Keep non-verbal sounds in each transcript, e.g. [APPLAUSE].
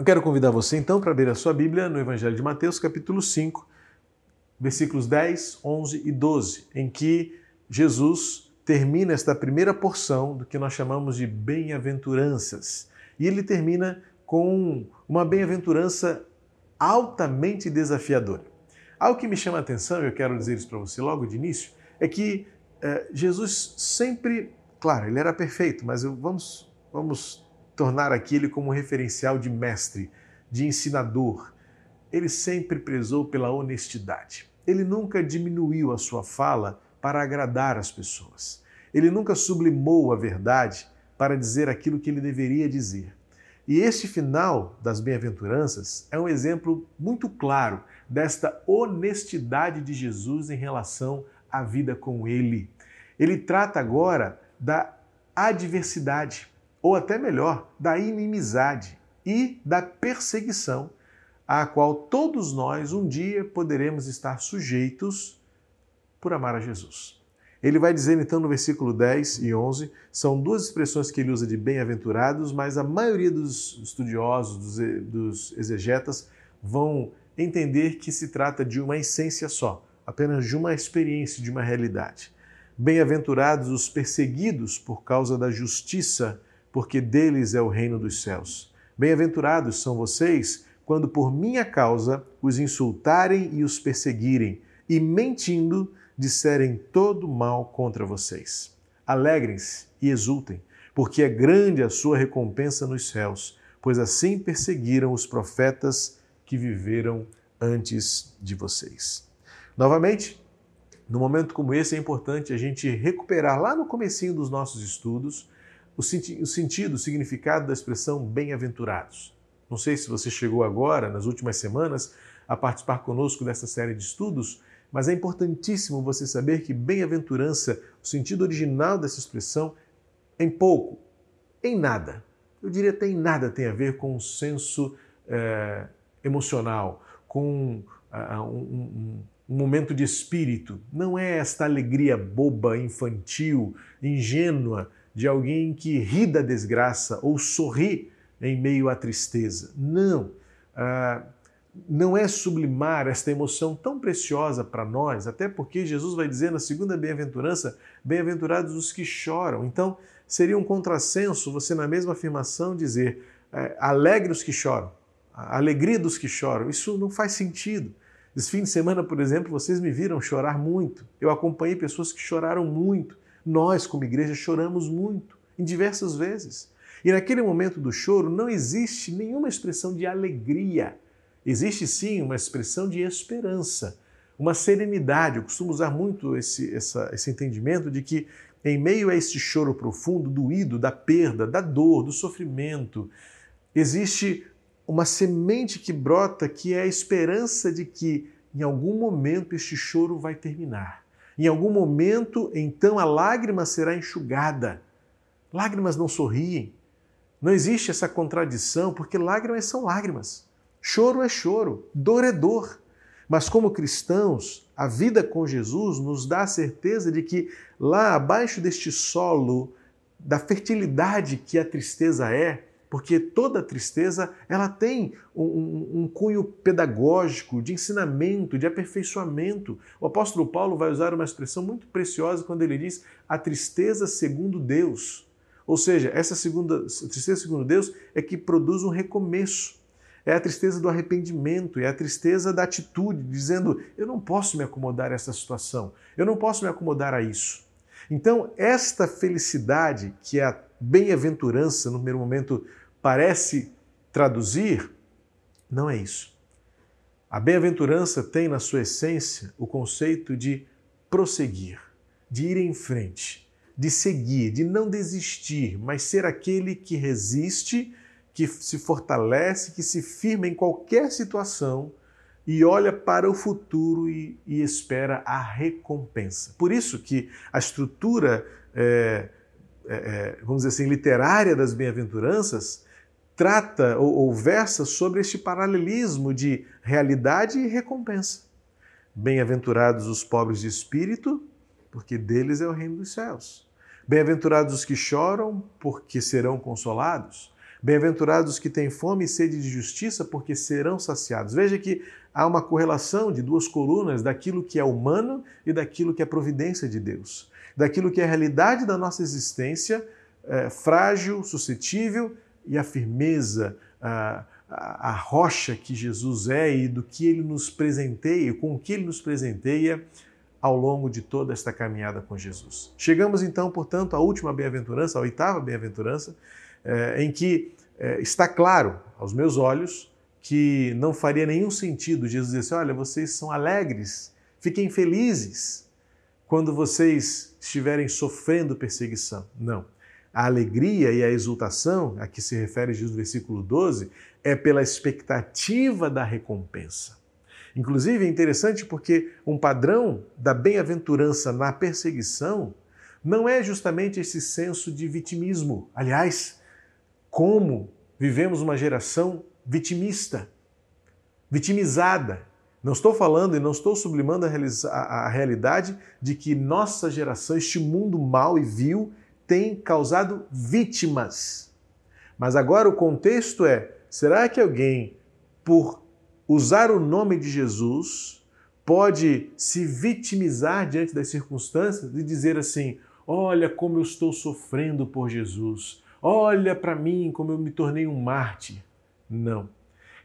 Eu quero convidar você então para abrir a sua Bíblia no Evangelho de Mateus, capítulo 5, versículos 10, 11 e 12, em que Jesus termina esta primeira porção do que nós chamamos de bem-aventuranças. E ele termina com uma bem-aventurança altamente desafiadora. Algo que me chama a atenção, e eu quero dizer isso para você logo de início, é que eh, Jesus sempre, claro, ele era perfeito, mas eu, vamos, vamos tornar aqui ele como referencial de mestre, de ensinador. Ele sempre prezou pela honestidade. Ele nunca diminuiu a sua fala para agradar as pessoas. Ele nunca sublimou a verdade para dizer aquilo que ele deveria dizer. E este final das bem-aventuranças é um exemplo muito claro desta honestidade de Jesus em relação à vida com ele. Ele trata agora da adversidade, ou até melhor, da inimizade e da perseguição, à qual todos nós um dia poderemos estar sujeitos por amar a Jesus. Ele vai dizer então no versículo 10 e 11, são duas expressões que ele usa de bem-aventurados, mas a maioria dos estudiosos, dos, dos exegetas, vão entender que se trata de uma essência só, apenas de uma experiência, de uma realidade. Bem-aventurados os perseguidos por causa da justiça, porque deles é o reino dos céus. Bem-aventurados são vocês quando por minha causa os insultarem e os perseguirem, e mentindo, disserem todo mal contra vocês. Alegrem-se e exultem, porque é grande a sua recompensa nos céus, pois assim perseguiram os profetas que viveram antes de vocês. Novamente, num momento como esse é importante a gente recuperar lá no comecinho dos nossos estudos o, senti o sentido, o significado da expressão bem-aventurados. Não sei se você chegou agora, nas últimas semanas, a participar conosco dessa série de estudos, mas é importantíssimo você saber que bem-aventurança, o sentido original dessa expressão, em pouco, em nada, eu diria até em nada tem a ver com o senso é, emocional, com uh, um, um, um momento de espírito. Não é esta alegria boba, infantil, ingênua de alguém que ri da desgraça ou sorri em meio à tristeza. Não. Uh, não é sublimar esta emoção tão preciosa para nós, até porque Jesus vai dizer na segunda bem-aventurança: bem-aventurados os que choram. Então, seria um contrassenso você, na mesma afirmação, dizer é, alegre os que choram, alegria dos que choram. Isso não faz sentido. Esse fim de semana, por exemplo, vocês me viram chorar muito. Eu acompanhei pessoas que choraram muito. Nós, como igreja, choramos muito, em diversas vezes. E naquele momento do choro não existe nenhuma expressão de alegria Existe sim uma expressão de esperança, uma serenidade. Eu costumo usar muito esse, essa, esse entendimento de que, em meio a esse choro profundo, doído, da perda, da dor, do sofrimento, existe uma semente que brota que é a esperança de que, em algum momento, este choro vai terminar. Em algum momento, então, a lágrima será enxugada. Lágrimas não sorriem. Não existe essa contradição, porque lágrimas são lágrimas. Choro é choro, dor é dor. Mas como cristãos, a vida com Jesus nos dá a certeza de que lá abaixo deste solo da fertilidade que a tristeza é, porque toda tristeza ela tem um, um, um, cunho pedagógico, de ensinamento, de aperfeiçoamento. O apóstolo Paulo vai usar uma expressão muito preciosa quando ele diz a tristeza segundo Deus. Ou seja, essa segunda, tristeza segundo Deus é que produz um recomeço é a tristeza do arrependimento, é a tristeza da atitude, dizendo: eu não posso me acomodar a essa situação, eu não posso me acomodar a isso. Então, esta felicidade, que é a bem-aventurança, no primeiro momento parece traduzir, não é isso. A bem-aventurança tem na sua essência o conceito de prosseguir, de ir em frente, de seguir, de não desistir, mas ser aquele que resiste que se fortalece, que se firma em qualquer situação e olha para o futuro e, e espera a recompensa. Por isso que a estrutura, é, é, vamos dizer assim, literária das bem-aventuranças trata ou, ou versa sobre este paralelismo de realidade e recompensa. Bem-aventurados os pobres de espírito, porque deles é o reino dos céus. Bem-aventurados os que choram, porque serão consolados. Bem-aventurados que têm fome e sede de justiça, porque serão saciados. Veja que há uma correlação de duas colunas daquilo que é humano e daquilo que é providência de Deus. Daquilo que é a realidade da nossa existência, é, frágil, suscetível, e a firmeza, a, a, rocha que Jesus é e do que ele nos presenteia, com o que ele nos presenteia ao longo de toda esta caminhada com Jesus. Chegamos então, portanto, à última bem-aventurança, à oitava bem-aventurança, eh, em que eh, está claro aos meus olhos que não faria nenhum sentido Jesus dizer assim: olha, vocês são alegres, fiquem felizes quando vocês estiverem sofrendo perseguição. Não. A alegria e a exultação, a que se refere Jesus no versículo 12, é pela expectativa da recompensa. Inclusive é interessante porque um padrão da bem-aventurança na perseguição não é justamente esse senso de vitimismo. Aliás, como vivemos uma geração vitimista, vitimizada. Não estou falando e não estou sublimando a, a, realidade de que nossa geração, este mundo mau e vil, tem causado vítimas. Mas agora o contexto é: será que alguém, por usar o nome de Jesus pode se vitimizar diante das circunstâncias e dizer assim: Olha como eu estou sofrendo por Jesus, olha para mim como eu me tornei um mártir. Não.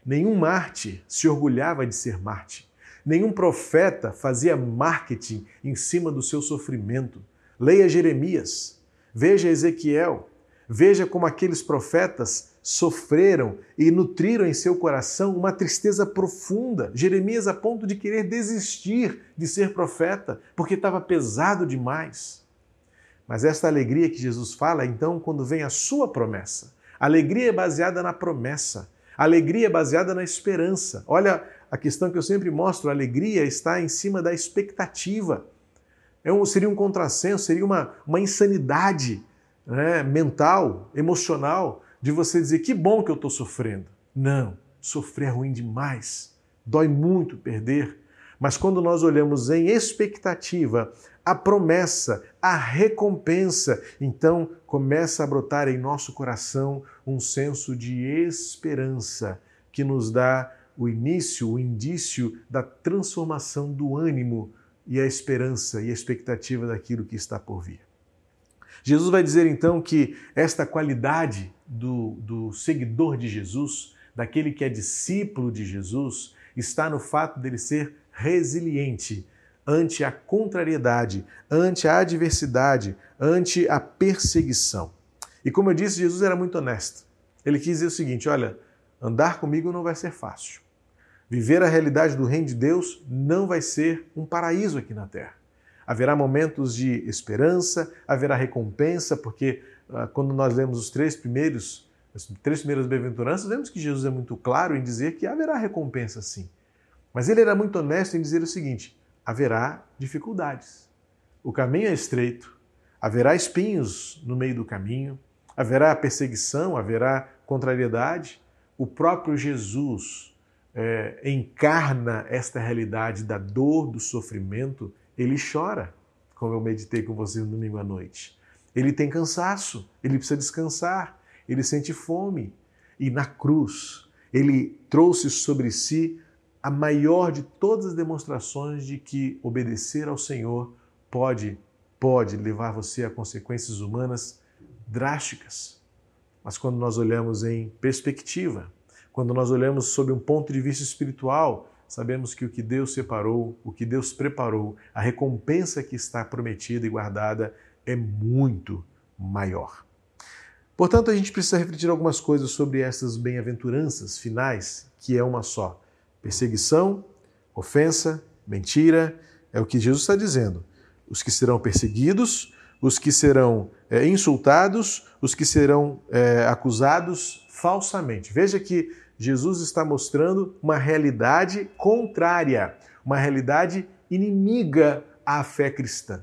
Nenhum mártir se orgulhava de ser mártir. Nenhum profeta fazia marketing em cima do seu sofrimento. Leia Jeremias, veja Ezequiel, veja como aqueles profetas sofreram e nutriram em seu coração uma tristeza profunda. Jeremias a ponto de querer desistir de ser profeta, porque estava pesado demais. Mas esta alegria que Jesus fala, então, quando vem a sua promessa. alegria é baseada na promessa. alegria é baseada na esperança. Olha a questão que eu sempre mostro: a alegria está em cima da expectativa. É um, seria um contrassenso, seria uma, uma insanidade né, mental, emocional, de você dizer que bom que eu estou sofrendo. Não, sofrer é ruim demais, dói muito perder. Mas quando nós olhamos em expectativa, a promessa, a recompensa, então começa a brotar em nosso coração um senso de esperança que nos dá o início, o indício da transformação do ânimo e a esperança e a expectativa daquilo que está por vir. Jesus vai dizer então que esta qualidade do, do seguidor de Jesus, daquele que é discípulo de Jesus, está no fato dele ser resiliente ante a contrariedade, ante a adversidade, ante a perseguição. E como eu disse, Jesus era muito honesto. Ele quis dizer o seguinte: olha, andar comigo não vai ser fácil. Viver a realidade do reino de Deus não vai ser um paraíso aqui na terra. Haverá momentos de esperança, haverá recompensa, porque ah, quando nós lemos os três primeiros, as três primeiras bem-aventuranças, vemos que Jesus é muito claro em dizer que haverá recompensa sim. Mas ele era muito honesto em dizer o seguinte: haverá dificuldades. O caminho é estreito, haverá espinhos no meio do caminho, haverá perseguição, haverá contrariedade. O próprio Jesus é, encarna esta realidade da dor, do sofrimento ele chora, como eu meditei com vocês no domingo à noite. Ele tem cansaço, ele precisa descansar, ele sente fome. E na cruz, ele trouxe sobre si a maior de todas as demonstrações de que obedecer ao Senhor pode pode levar você a consequências humanas drásticas. Mas quando nós olhamos em perspectiva, quando nós olhamos sob um ponto de vista espiritual, sabemos que o que Deus separou, o que Deus preparou, a recompensa que está prometida e guardada é muito maior. Portanto, a gente precisa refletir algumas coisas sobre essas bem-aventuranças finais, que é uma só: perseguição, ofensa, mentira, é o que Jesus está dizendo. Os que serão perseguidos, os que serão é, insultados, os que serão é, acusados falsamente. Veja que Jesus está mostrando uma realidade contrária, uma realidade inimiga à fé cristã.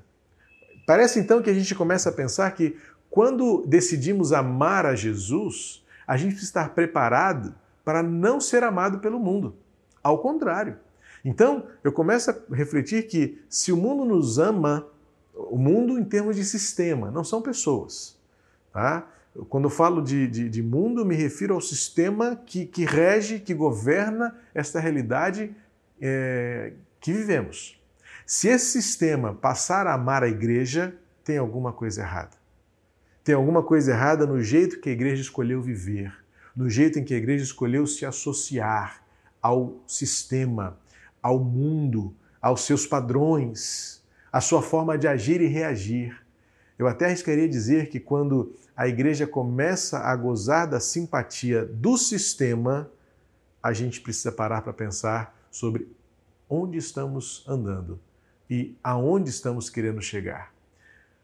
Parece então que a gente começa a pensar que quando decidimos amar a Jesus, a gente precisa estar preparado para não ser amado pelo mundo. Ao contrário. Então, eu começo a refletir que se o mundo nos ama, o mundo em termos de sistema, não são pessoas, tá? Quando eu falo de, de, de mundo, me refiro ao sistema que, que rege, que governa esta realidade é, que vivemos. Se esse sistema passar a amar a igreja, tem alguma coisa errada. Tem alguma coisa errada no jeito que a igreja escolheu viver, no jeito em que a igreja escolheu se associar ao sistema, ao mundo, aos seus padrões, à sua forma de agir e reagir. Eu até arriscaria dizer que quando a igreja começa a gozar da simpatia do sistema, a gente precisa parar para pensar sobre onde estamos andando e aonde estamos querendo chegar.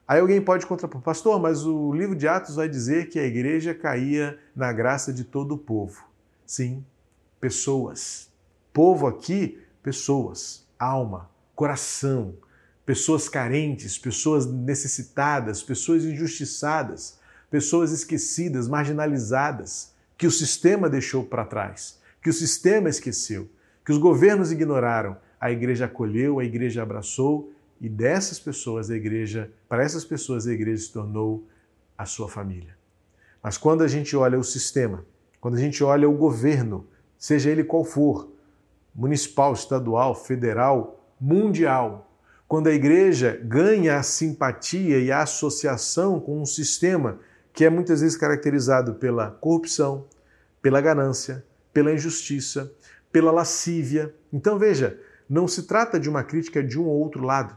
Aí alguém pode contrapor, pastor, mas o livro de Atos vai dizer que a igreja caía na graça de todo o povo. Sim, pessoas. Povo aqui, pessoas, alma, coração, pessoas carentes, pessoas necessitadas, pessoas injustiçadas, pessoas esquecidas, marginalizadas, que o sistema deixou para trás, que o sistema esqueceu, que os governos ignoraram. A igreja acolheu, a igreja abraçou e dessas pessoas a igreja, para essas pessoas a igreja se tornou a sua família. Mas quando a gente olha o sistema, quando a gente olha o governo, seja ele qual for, municipal, estadual, federal, mundial, quando a igreja ganha a simpatia e a associação com um sistema que é muitas vezes caracterizado pela corrupção, pela ganância, pela injustiça, pela lascívia. Então veja, não se trata de uma crítica de um ou outro lado.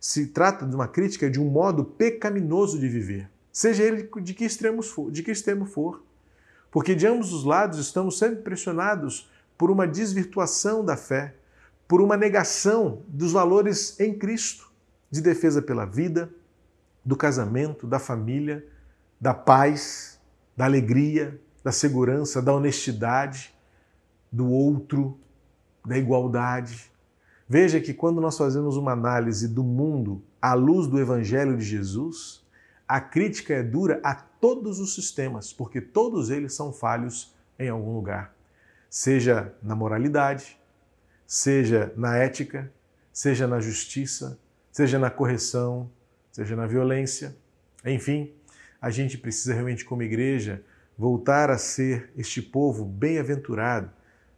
Se trata de uma crítica de um modo pecaminoso de viver, seja ele de que extremo for, de que extremo for. Porque de ambos os lados estamos sempre pressionados por uma desvirtuação da fé, por uma negação dos valores em Cristo, de defesa pela vida, do casamento, da família, da paz, da alegria, da segurança, da honestidade, do outro, da igualdade. Veja que quando nós fazemos uma análise do mundo à luz do Evangelho de Jesus, a crítica é dura a todos os sistemas, porque todos eles são falhos em algum lugar, seja na moralidade, seja na ética, seja na justiça, seja na correção, seja na violência. Enfim, a gente precisa realmente, como igreja, voltar a ser este povo bem-aventurado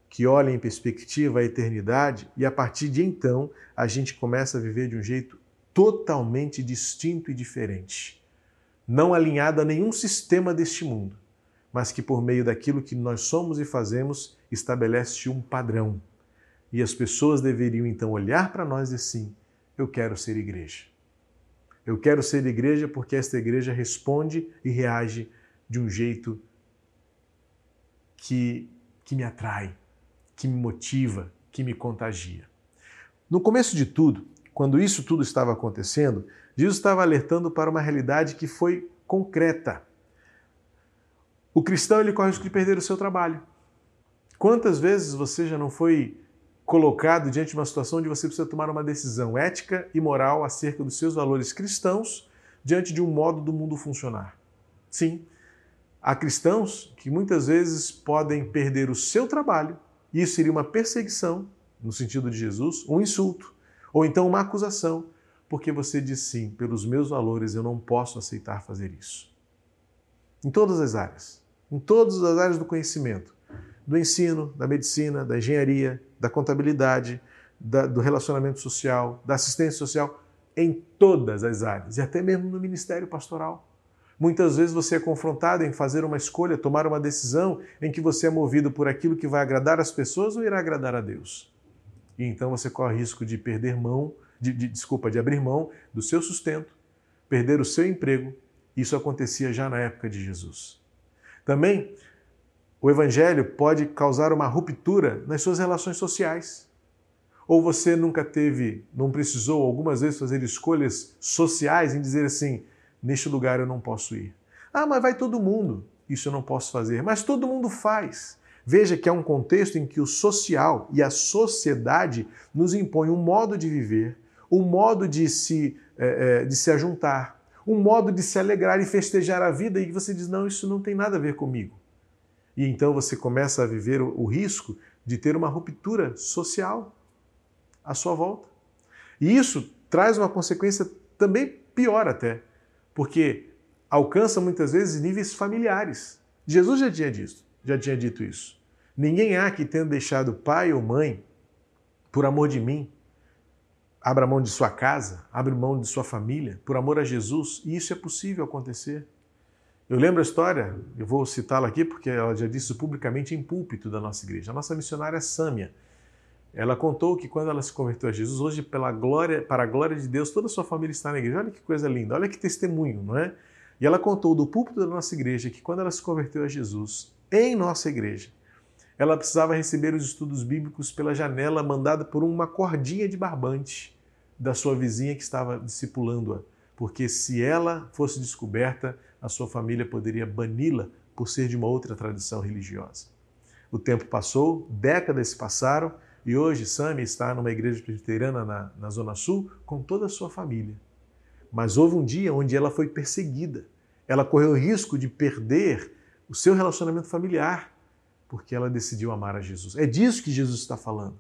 que olha em perspectiva a eternidade e a partir de então a gente começa a viver de um jeito totalmente distinto e diferente, não alinhado a nenhum sistema deste mundo, mas que por meio daquilo que nós somos e fazemos estabelece um padrão e as pessoas deveriam então olhar para nós e assim: eu quero ser igreja. Eu quero ser igreja porque esta igreja responde e reage de um jeito que, que me atrai, que me motiva, que me contagia. No começo de tudo, quando isso tudo estava acontecendo, Jesus estava alertando para uma realidade que foi concreta. O cristão ele corre o risco de perder o seu trabalho. Quantas vezes você já não foi colocado diante de uma situação onde você precisa tomar uma decisão ética e moral acerca dos seus valores cristãos diante de um modo do mundo funcionar. Sim, há cristãos que muitas vezes podem perder o seu trabalho, e isso seria uma perseguição, no sentido de Jesus, um insulto, ou então uma acusação, porque você diz sim, pelos meus valores eu não posso aceitar fazer isso. Em todas as áreas, em todas as áreas do conhecimento, do ensino, da medicina, da engenharia, da contabilidade, da, do relacionamento social, da assistência social, em todas as áreas, e até mesmo no ministério pastoral. Muitas vezes você é confrontado em fazer uma escolha, tomar uma decisão em que você é movido por aquilo que vai agradar as pessoas ou irá agradar a Deus. E então você corre risco de perder mão, de, de, desculpa, de abrir mão do seu sustento, perder o seu emprego. Isso acontecia já na época de Jesus. Também o evangelho pode causar uma ruptura nas suas relações sociais. Ou você nunca teve, não precisou algumas vezes fazer escolhas sociais em dizer assim: neste lugar eu não posso ir. Ah, mas vai todo mundo. Isso eu não posso fazer. Mas todo mundo faz. Veja que é um contexto em que o social e a sociedade nos impõem um modo de viver, um modo de se, é, de se ajuntar, um modo de se alegrar e festejar a vida, e você diz: não, isso não tem nada a ver comigo. E então você começa a viver o risco de ter uma ruptura social à sua volta. E isso traz uma consequência também pior até, porque alcança muitas vezes níveis familiares. Jesus já tinha dito, já tinha dito isso. Ninguém há que tenha deixado pai ou mãe por amor de mim, abra mão de sua casa, abre mão de sua família, por amor a Jesus, e isso é possível acontecer. Eu lembro a história, eu vou citá-la aqui porque ela já disse publicamente em púlpito da nossa igreja. A nossa missionária Sâmia, ela contou que quando ela se converteu a Jesus, hoje pela glória, para a glória de Deus, toda a sua família está na igreja. Olha que coisa linda, olha que testemunho, não é? E ela contou do púlpito da nossa igreja que quando ela se converteu a Jesus, em nossa igreja, ela precisava receber os estudos bíblicos pela janela mandada por uma cordinha de barbante da sua vizinha que estava discipulando-a, porque se ela fosse descoberta, a sua família poderia bani-la por ser de uma outra tradição religiosa. O tempo passou, décadas se passaram e hoje Sami está numa igreja presbiteriana na, na Zona Sul com toda a sua família. Mas houve um dia onde ela foi perseguida. Ela correu o risco de perder o seu relacionamento familiar porque ela decidiu amar a Jesus. É disso que Jesus está falando.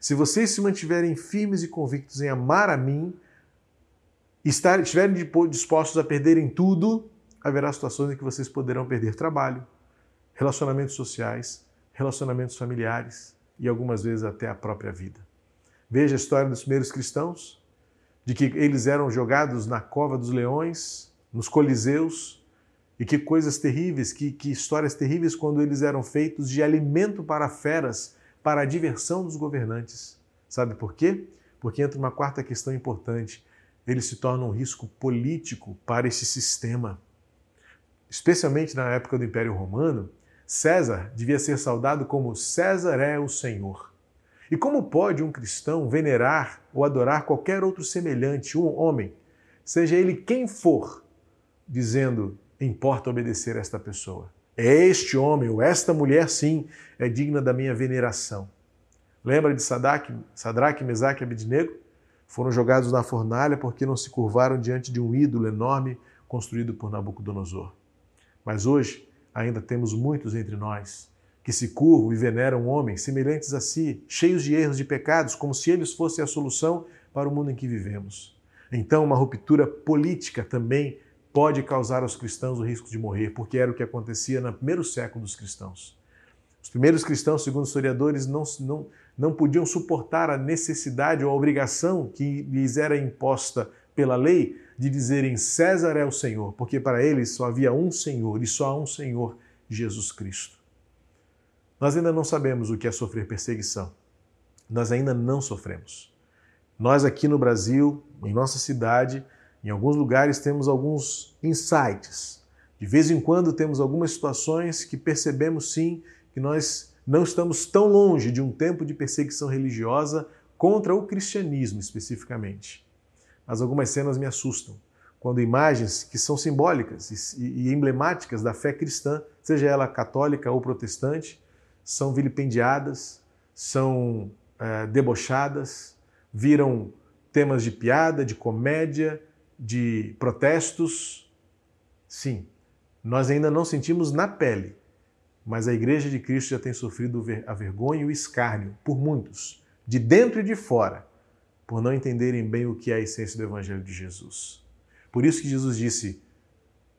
Se vocês se mantiverem firmes e convictos em amar a mim, estiverem dispostos a perderem tudo, haverá situações em que vocês poderão perder trabalho, relacionamentos sociais, relacionamentos familiares, e algumas vezes até a própria vida. Veja a história dos primeiros cristãos, de que eles eram jogados na cova dos leões, nos coliseus, e que coisas terríveis, que, que histórias terríveis quando eles eram feitos de alimento para feras, para a diversão dos governantes. Sabe por quê? Porque entra uma quarta questão importante. Eles se tornam um risco político para esse sistema. Especialmente na época do Império Romano, César devia ser saudado como César é o Senhor. E como pode um cristão venerar ou adorar qualquer outro semelhante, um homem, seja ele quem for, dizendo importa obedecer a esta pessoa? Este homem ou esta mulher, sim, é digna da minha veneração. Lembra de Sadraque, Sadraque Mesaque e Abednego? Foram jogados na fornalha porque não se curvaram diante de um ídolo enorme construído por Nabucodonosor. Mas hoje, ainda temos muitos entre nós que se curvam e veneram homens semelhantes a si, cheios de erros e pecados, como se eles fossem a solução para o mundo em que vivemos. Então, uma ruptura política também pode causar aos cristãos o risco de morrer, porque era o que acontecia no primeiro século dos cristãos. Os primeiros cristãos, segundo historiadores, não, não, não podiam suportar a necessidade ou a obrigação que lhes era imposta pela lei de dizerem César é o Senhor, porque para eles só havia um Senhor e só há um Senhor, Jesus Cristo. Nós ainda não sabemos o que é sofrer perseguição. Nós ainda não sofremos. Nós aqui no Brasil, em nossa cidade, em alguns lugares temos alguns insights. De vez em quando temos algumas situações que percebemos sim que nós não estamos tão longe de um tempo de perseguição religiosa contra o cristianismo especificamente mas algumas cenas me assustam. Quando imagens que são simbólicas e emblemáticas da fé cristã, seja ela católica ou protestante, são vilipendiadas, são é, debochadas, viram temas de piada, de comédia, de protestos. Sim, nós ainda não sentimos na pele, mas a Igreja de Cristo já tem sofrido a vergonha e o escárnio por muitos, de dentro e de fora por não entenderem bem o que é a essência do Evangelho de Jesus. Por isso que Jesus disse: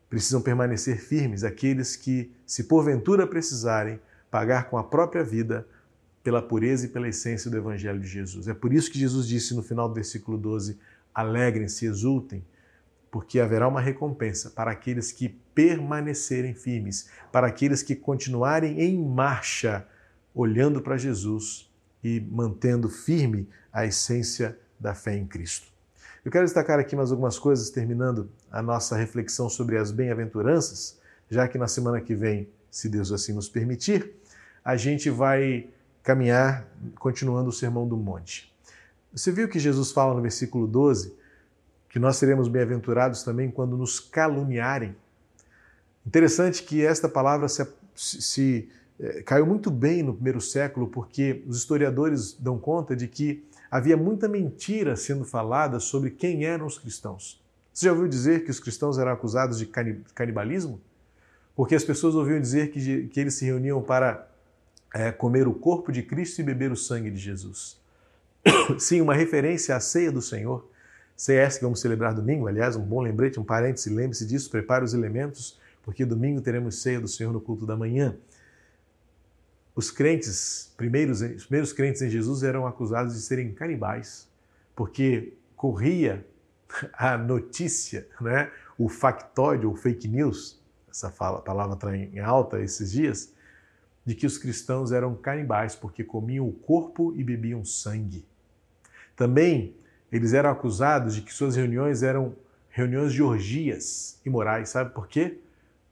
precisam permanecer firmes aqueles que, se porventura precisarem, pagar com a própria vida pela pureza e pela essência do Evangelho de Jesus. É por isso que Jesus disse no final do versículo 12: alegrem-se, exultem, porque haverá uma recompensa para aqueles que permanecerem firmes, para aqueles que continuarem em marcha, olhando para Jesus e mantendo firme a essência da fé em Cristo. Eu quero destacar aqui mais algumas coisas, terminando a nossa reflexão sobre as bem-aventuranças, já que na semana que vem, se Deus assim nos permitir, a gente vai caminhar continuando o Sermão do Monte. Você viu que Jesus fala no versículo 12 que nós seremos bem-aventurados também quando nos caluniarem? Interessante que esta palavra se, se é, caiu muito bem no primeiro século, porque os historiadores dão conta de que havia muita mentira sendo falada sobre quem eram os cristãos. Você já ouviu dizer que os cristãos eram acusados de canibalismo? Porque as pessoas ouviam dizer que, que eles se reuniam para é, comer o corpo de Cristo e beber o sangue de Jesus. [COUGHS] Sim, uma referência à ceia do Senhor. CS que vamos celebrar domingo, aliás, um bom lembrete, um parêntese, lembre-se disso, prepare os elementos, porque domingo teremos ceia do Senhor no culto da manhã. Os crentes, primeiros, os primeiros crentes em Jesus eram acusados de serem canibais, porque corria a notícia, né, o factóide, o fake news, essa fala, palavra está em alta esses dias, de que os cristãos eram canibais porque comiam o corpo e bebiam sangue. Também eles eram acusados de que suas reuniões eram reuniões de orgias imorais. Sabe por quê?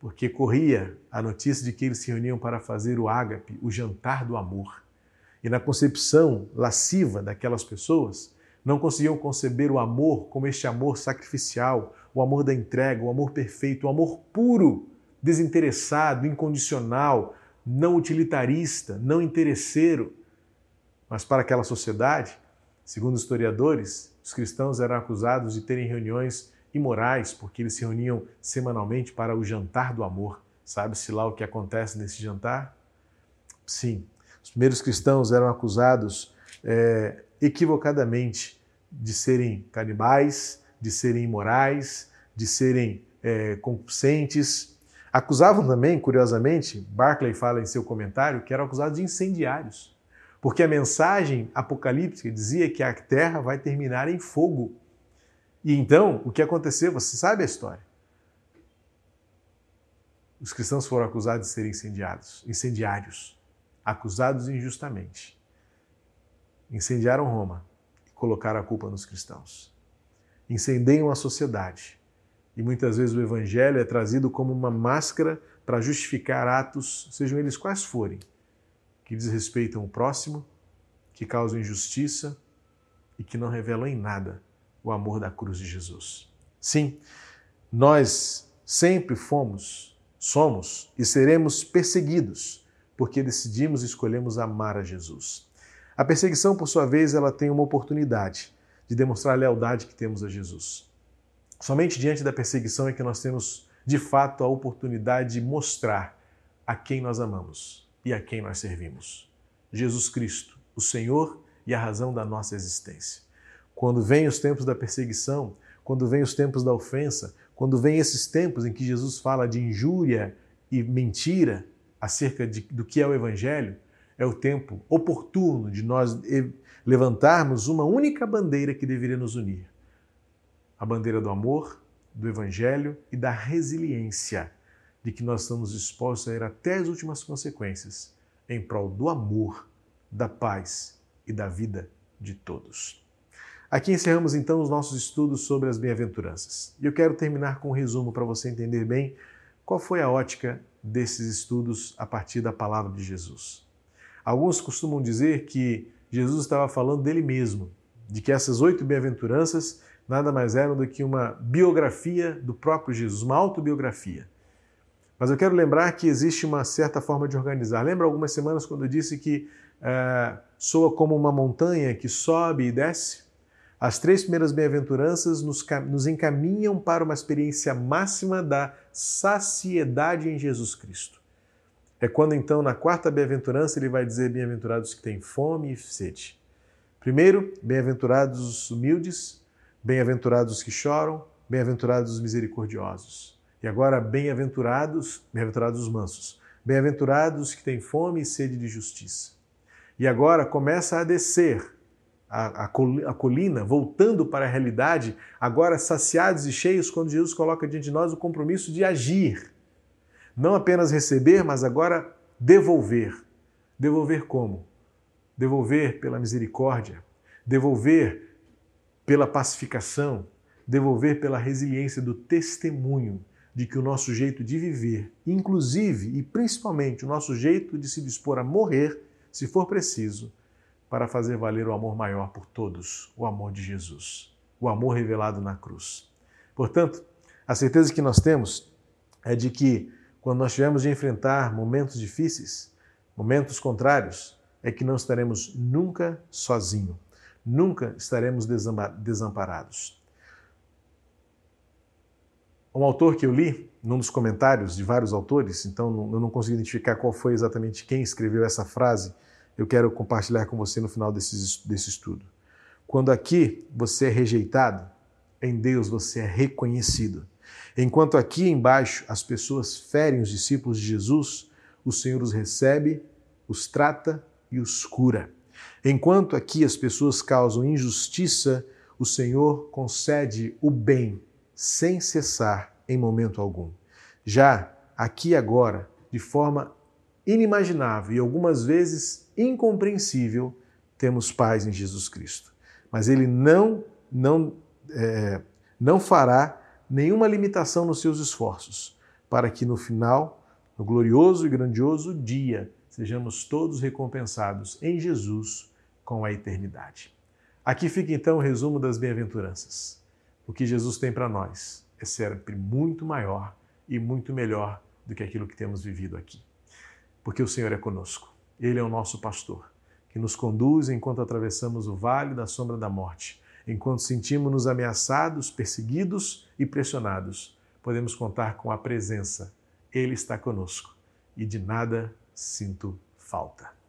Porque corria a notícia de que eles se reuniam para fazer o ágape, o jantar do amor. E na concepção lasciva daquelas pessoas, não conseguiam conceber o amor como este amor sacrificial, o amor da entrega, o amor perfeito, o amor puro, desinteressado, incondicional, não utilitarista, não interesseiro. Mas para aquela sociedade, Segundo historiadores, os cristãos eram acusados de terem reuniões imorais, porque eles se reuniam semanalmente para o jantar do amor. Sabe-se lá o que acontece nesse jantar? Sim, os primeiros cristãos eram acusados é, equivocadamente de serem canibais, de serem imorais, de serem é, concupiscentes. Acusavam também, curiosamente, Barclay fala em seu comentário, que eram acusados de incendiários. Porque a mensagem apocalíptica dizia que a terra vai terminar em fogo. E então, o que aconteceu? Você sabe a história. Os cristãos foram acusados de serem incendiados, incendiários, acusados injustamente. Incendiaram Roma e colocaram a culpa nos cristãos. Incendiam a sociedade. E muitas vezes o evangelho é trazido como uma máscara para justificar atos, sejam eles quais forem, que desrespeitam o próximo, que causam injustiça e que não revelam em nada o amor da cruz de Jesus. Sim, nós sempre fomos, somos e seremos perseguidos porque decidimos e escolhemos amar a Jesus. A perseguição, por sua vez, ela tem uma oportunidade de demonstrar a lealdade que temos a Jesus. Somente diante da perseguição é que nós temos, de fato, a oportunidade de mostrar a quem nós amamos e a quem nós servimos. Jesus Cristo, o Senhor e a razão da nossa existência. Quando vêm os tempos da perseguição, quando vêm os tempos da ofensa, quando vêm esses tempos em que Jesus fala de injúria e mentira acerca de, do que é o Evangelho, é o tempo oportuno de nós levantarmos uma única bandeira que deveria nos unir: a bandeira do amor, do Evangelho e da resiliência de que nós estamos dispostos a ir até as últimas consequências em prol do amor, da paz e da vida de todos. Aqui encerramos então os nossos estudos sobre as bem-aventuranças. E eu quero terminar com um resumo para você entender bem qual foi a ótica desses estudos a partir da palavra de Jesus. Alguns costumam dizer que Jesus estava falando dele mesmo, de que essas oito bem-aventuranças nada mais eram do que uma biografia do próprio Jesus, uma autobiografia. Mas eu quero lembrar que existe uma certa forma de organizar. Lembra algumas semanas quando eu disse que é, soa como uma montanha que sobe e desce? As três primeiras bem-aventuranças nos, nos encaminham para uma experiência máxima da saciedade em Jesus Cristo. É quando então, na quarta bem-aventurança, ele vai dizer: Bem-aventurados que têm fome e sede. Primeiro, bem-aventurados os humildes, bem-aventurados os que choram, bem-aventurados os misericordiosos. E agora, bem-aventurados, bem-aventurados os mansos, bem-aventurados que têm fome e sede de justiça. E agora começa a descer a, a, colina, voltando para a realidade, agora saciados e cheios, quando Jesus coloca diante de nós o compromisso de agir. Não apenas receber, mas agora devolver. Devolver como? Devolver pela misericórdia, devolver pela pacificação, devolver pela resiliência do testemunho de que o nosso jeito de viver, inclusive e principalmente o nosso jeito de se dispor a morrer, se for preciso, para fazer valer o amor maior por todos, o amor de Jesus, o amor revelado na cruz. Portanto, a certeza que nós temos é de que quando nós tivermos de enfrentar momentos difíceis, momentos contrários, é que não estaremos nunca sozinhos, nunca estaremos desamparados. Um autor que eu li, num dos comentários de vários autores, então eu não consigo identificar qual foi exatamente quem escreveu essa frase, eu quero compartilhar com você no final desse, desse estudo. Quando aqui você é rejeitado, em Deus você é reconhecido. Enquanto aqui embaixo as pessoas ferem os discípulos de Jesus, o Senhor os recebe, os trata e os cura. Enquanto aqui as pessoas causam injustiça, o Senhor concede o bem sem cessar em momento algum. Já aqui agora, de forma inimaginável e algumas vezes incompreensível, temos paz em Jesus Cristo. Mas Ele não, não, é, não fará nenhuma limitação nos seus esforços, para que no final, no glorioso e grandioso dia, sejamos todos recompensados em Jesus com a eternidade. Aqui fica então o resumo das bem-aventuranças. O que Jesus tem para nós é sempre muito maior e muito melhor do que aquilo que temos vivido aqui. Porque o Senhor é conosco. Ele é o nosso pastor, que nos conduz enquanto atravessamos o vale da sombra da morte Enquanto sentimos-nos ameaçados, perseguidos e pressionados, podemos contar com a presença. Ele está conosco e de nada sinto falta.